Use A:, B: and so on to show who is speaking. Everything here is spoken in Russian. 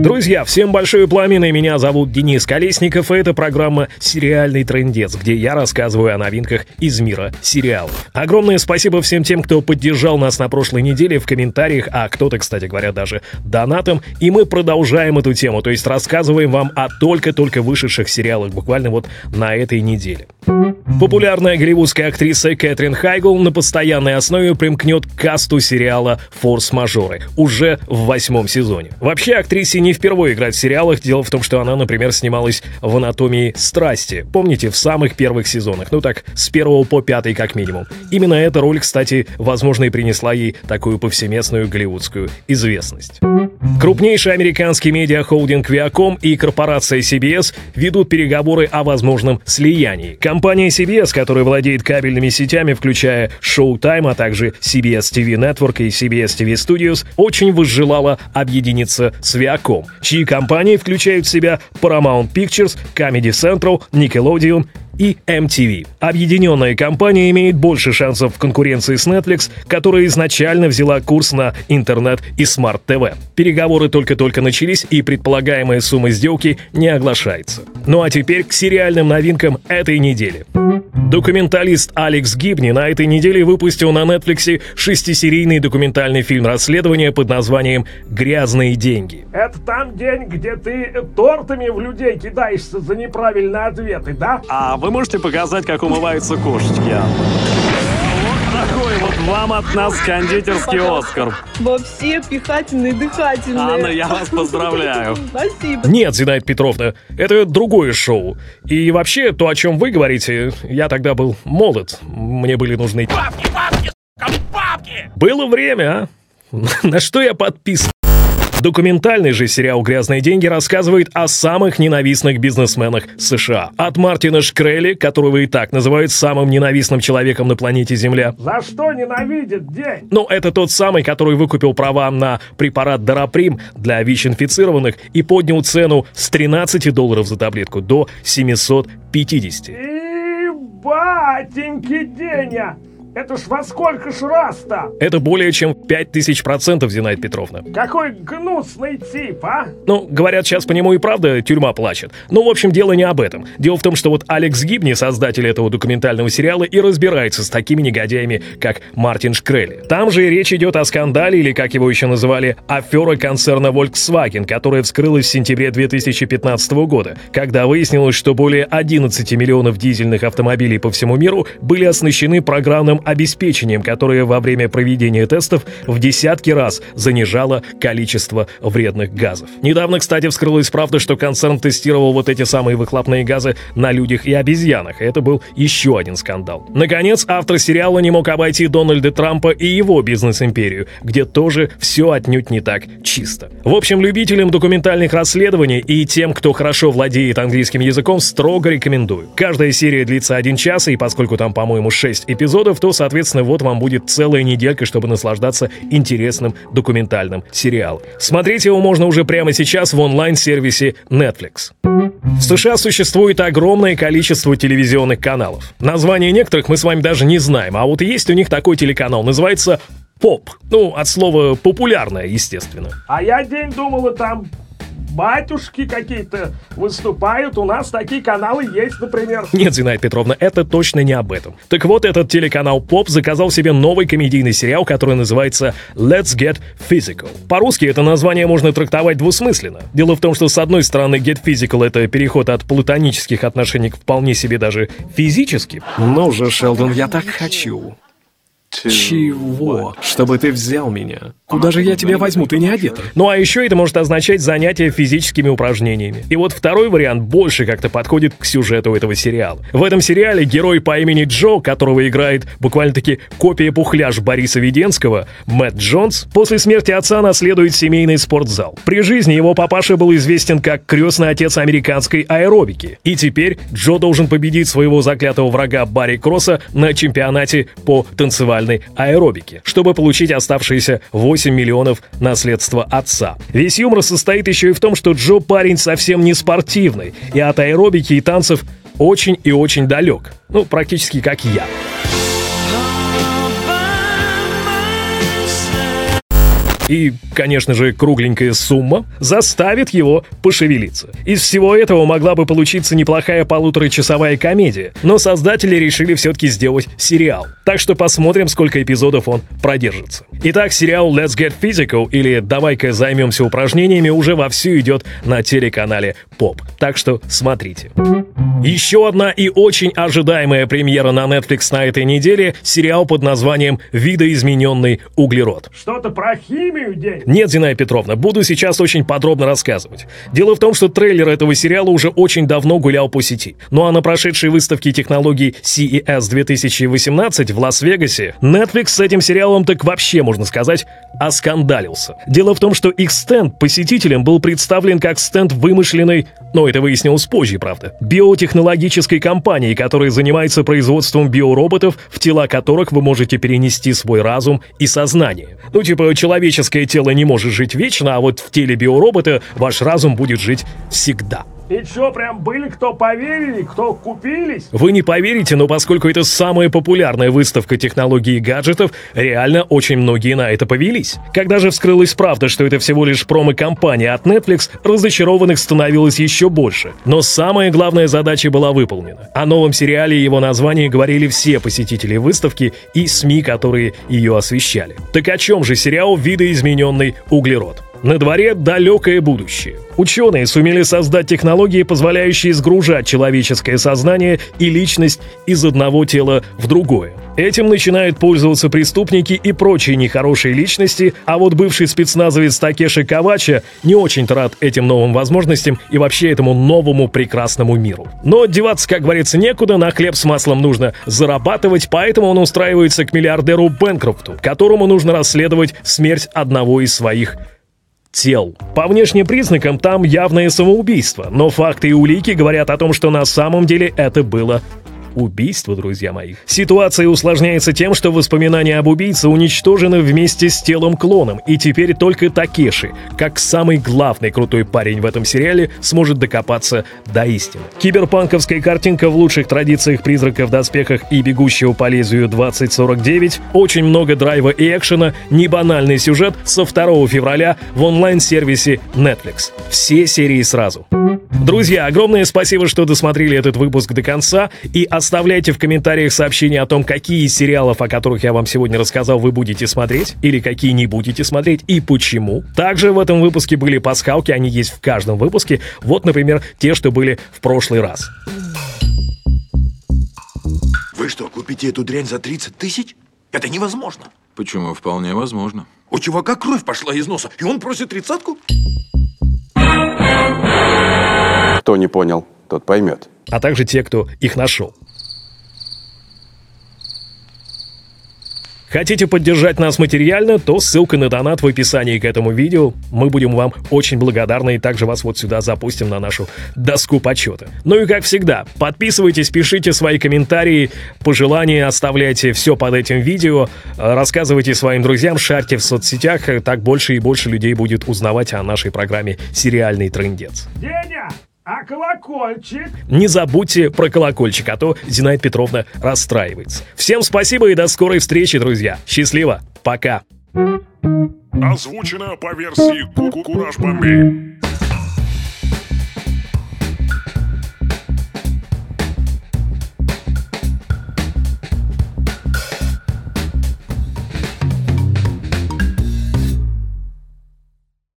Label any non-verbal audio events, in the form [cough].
A: Друзья, всем большое пламя, меня зовут Денис Колесников, и это программа «Сериальный трендец», где я рассказываю о новинках из мира сериалов. Огромное спасибо всем тем, кто поддержал нас на прошлой неделе в комментариях, а кто-то, кстати говоря, даже донатом, и мы продолжаем эту тему, то есть рассказываем вам о только-только вышедших сериалах буквально вот на этой неделе. Популярная голливудская актриса Кэтрин Хайгл на постоянной основе примкнет к касту сериала «Форс-мажоры» уже в восьмом сезоне. Вообще, актрисе не впервые играть в сериалах. Дело в том, что она, например, снималась в «Анатомии страсти». Помните, в самых первых сезонах. Ну так, с первого по пятый как минимум. Именно эта роль, кстати, возможно, и принесла ей такую повсеместную голливудскую известность. Крупнейший американский медиахолдинг Viacom и корпорация CBS ведут переговоры о возможном слиянии. Компания CBS, которая владеет кабельными сетями, включая Showtime, а также CBS TV Network и CBS TV Studios, очень возжелала объединиться с Viacom, чьи компании включают в себя Paramount Pictures, Comedy Central, Nickelodeon и MTV. Объединенная компания имеет больше шансов в конкуренции с Netflix, которая изначально взяла курс на интернет и смарт-ТВ. Переговоры только-только начались, и предполагаемая сумма сделки не оглашается. Ну а теперь к сериальным новинкам этой недели. Документалист Алекс Гибни на этой неделе выпустил на Netflix шестисерийный документальный фильм расследования под названием «Грязные деньги».
B: Это там день, где ты тортами в людей кидаешься за неправильные ответы, да?
C: А вы можете показать, как умываются кошечки, Анна? Вот такой вот вам от нас кондитерский Оскар.
D: Во все пихательные, дыхательные.
C: Анна, я вас поздравляю. [laughs]
D: Спасибо.
A: Нет, Зинаида Петровна, это другое шоу. И вообще, то, о чем вы говорите, я тогда был молод. Мне были нужны... Бабки, бабки, бабки! Было время, а? [laughs] На что я подписан? Документальный же сериал «Грязные деньги» рассказывает о самых ненавистных бизнесменах США. От Мартина Шкрелли, которого и так называют самым ненавистным человеком на планете Земля.
B: За что ненавидит день?
A: Ну, это тот самый, который выкупил права на препарат Дараприм для ВИЧ-инфицированных и поднял цену с 13 долларов за таблетку до 750.
B: И батеньки Деня! Это ж во сколько ж раз-то?
A: Это более чем в 5000 процентов, Зинаида Петровна.
B: Какой гнусный тип, а?
A: Ну, говорят, сейчас по нему и правда тюрьма плачет. Ну, в общем, дело не об этом. Дело в том, что вот Алекс Гибни, создатель этого документального сериала, и разбирается с такими негодяями, как Мартин Шкрелли. Там же речь идет о скандале, или как его еще называли, афера концерна Volkswagen, которая вскрылась в сентябре 2015 года, когда выяснилось, что более 11 миллионов дизельных автомобилей по всему миру были оснащены программным обеспечением, которое во время проведения тестов в десятки раз занижало количество вредных газов. Недавно, кстати, вскрылась правда, что концерн тестировал вот эти самые выхлопные газы на людях и обезьянах, это был еще один скандал. Наконец, автор сериала не мог обойти Дональда Трампа и его бизнес-империю, где тоже все отнюдь не так чисто. В общем, любителям документальных расследований и тем, кто хорошо владеет английским языком, строго рекомендую. Каждая серия длится один час, и поскольку там, по-моему, 6 эпизодов, то, соответственно, вот вам будет целая неделька, чтобы наслаждаться интересным документальным сериалом. Смотреть его можно уже прямо сейчас в онлайн-сервисе Netflix. В США существует огромное количество телевизионных каналов. Название некоторых мы с вами даже не знаем, а вот есть у них такой телеканал, называется поп. Ну, от слова популярное, естественно.
B: А я день думала, там батюшки какие-то выступают. У нас такие каналы есть, например.
A: Нет, Зинаида Петровна, это точно не об этом. Так вот, этот телеканал ПОП заказал себе новый комедийный сериал, который называется Let's Get Physical. По-русски это название можно трактовать двусмысленно. Дело в том, что с одной стороны Get Physical — это переход от платонических отношений к вполне себе даже физическим.
E: Ну же, Шелдон, я так хочу. Чего? Чтобы ты взял меня. Куда же я тебя возьму? Ты не одета.
A: Ну а еще это может означать занятие физическими упражнениями. И вот второй вариант больше как-то подходит к сюжету этого сериала. В этом сериале герой по имени Джо, которого играет буквально-таки копия пухляж Бориса Веденского, Мэтт Джонс, после смерти отца наследует семейный спортзал. При жизни его папаша был известен как крестный отец американской аэробики. И теперь Джо должен победить своего заклятого врага Барри Кросса на чемпионате по танцевальной аэробике, чтобы получить оставшиеся 8 миллионов наследства отца. Весь юмор состоит еще и в том, что Джо парень совсем не спортивный, и от аэробики и танцев очень и очень далек. Ну, практически как я. И, конечно же, кругленькая сумма заставит его пошевелиться. Из всего этого могла бы получиться неплохая полуторачасовая комедия, но создатели решили все-таки сделать сериал. Так что посмотрим, сколько эпизодов он продержится. Итак, сериал Let's Get Physical или Давай-ка займемся упражнениями уже вовсю идет на телеканале Поп. Так что смотрите. Еще одна и очень ожидаемая премьера на Netflix на этой неделе – сериал под названием «Видоизмененный углерод».
B: Что-то про химию, день.
A: Нет, Зиная Петровна, буду сейчас очень подробно рассказывать. Дело в том, что трейлер этого сериала уже очень давно гулял по сети. Ну а на прошедшей выставке технологий CES 2018 в Лас-Вегасе Netflix с этим сериалом так вообще, можно сказать, оскандалился. Дело в том, что их стенд посетителям был представлен как стенд вымышленной, но это выяснилось позже, правда, биотехнологической компании, которая занимается производством биороботов, в тела которых вы можете перенести свой разум и сознание. Ну, типа, человеческое тело не может жить вечно, а вот в теле биоробота ваш разум будет жить всегда.
B: И что, прям были, кто поверили, кто купились?
A: Вы не поверите, но поскольку это самая популярная выставка технологий и гаджетов, реально очень многие на это повелись. Когда же вскрылась правда, что это всего лишь промо-компания от Netflix, разочарованных становилось еще больше. Но самая главная задача была выполнена. О новом сериале и его названии говорили все посетители выставки и СМИ, которые ее освещали. Так о чем же сериал «Видоизмененный углерод»? На дворе далекое будущее. Ученые сумели создать технологии, позволяющие сгружать человеческое сознание и личность из одного тела в другое. Этим начинают пользоваться преступники и прочие нехорошие личности, а вот бывший спецназовец Такеши Кавача не очень-то рад этим новым возможностям и вообще этому новому прекрасному миру. Но деваться, как говорится, некуда, на хлеб с маслом нужно зарабатывать, поэтому он устраивается к миллиардеру Бэнкрофту, которому нужно расследовать смерть одного из своих тел. По внешним признакам там явное самоубийство, но факты и улики говорят о том, что на самом деле это было убийство, друзья мои. Ситуация усложняется тем, что воспоминания об убийце уничтожены вместе с телом-клоном, и теперь только Такеши, как самый главный крутой парень в этом сериале, сможет докопаться до истины. Киберпанковская картинка в лучших традициях призрака в доспехах и бегущего по лезвию 2049, очень много драйва и экшена, не банальный сюжет со 2 февраля в онлайн-сервисе Netflix. Все серии сразу. Друзья, огромное спасибо, что досмотрели этот выпуск до конца, и оставляйте в комментариях сообщения о том, какие из сериалов, о которых я вам сегодня рассказал, вы будете смотреть, или какие не будете смотреть, и почему. Также в этом выпуске были пасхалки, они есть в каждом выпуске. Вот, например, те, что были в прошлый раз.
F: Вы что, купите эту дрянь за 30 тысяч? Это невозможно.
G: Почему? Вполне возможно.
F: У чувака кровь пошла из носа, и он просит тридцатку?
H: Кто не понял, тот поймет.
A: а также те, кто их нашел. Хотите поддержать нас материально, то ссылка на донат в описании к этому видео. Мы будем вам очень благодарны и также вас вот сюда запустим на нашу доску почета. Ну и как всегда, подписывайтесь, пишите свои комментарии, пожелания, оставляйте все под этим видео, э, рассказывайте своим друзьям, шарьте в соцсетях, э, так больше и больше людей будет узнавать о нашей программе «Сериальный трендец».
B: Деня, а колокольчик?
A: Не забудьте про колокольчик, а то Зинаида Петровна расстраивается. Всем спасибо и до скорой встречи, друзья. Счастливо. Пока.
I: Озвучено по версии Кукураж Бомбей.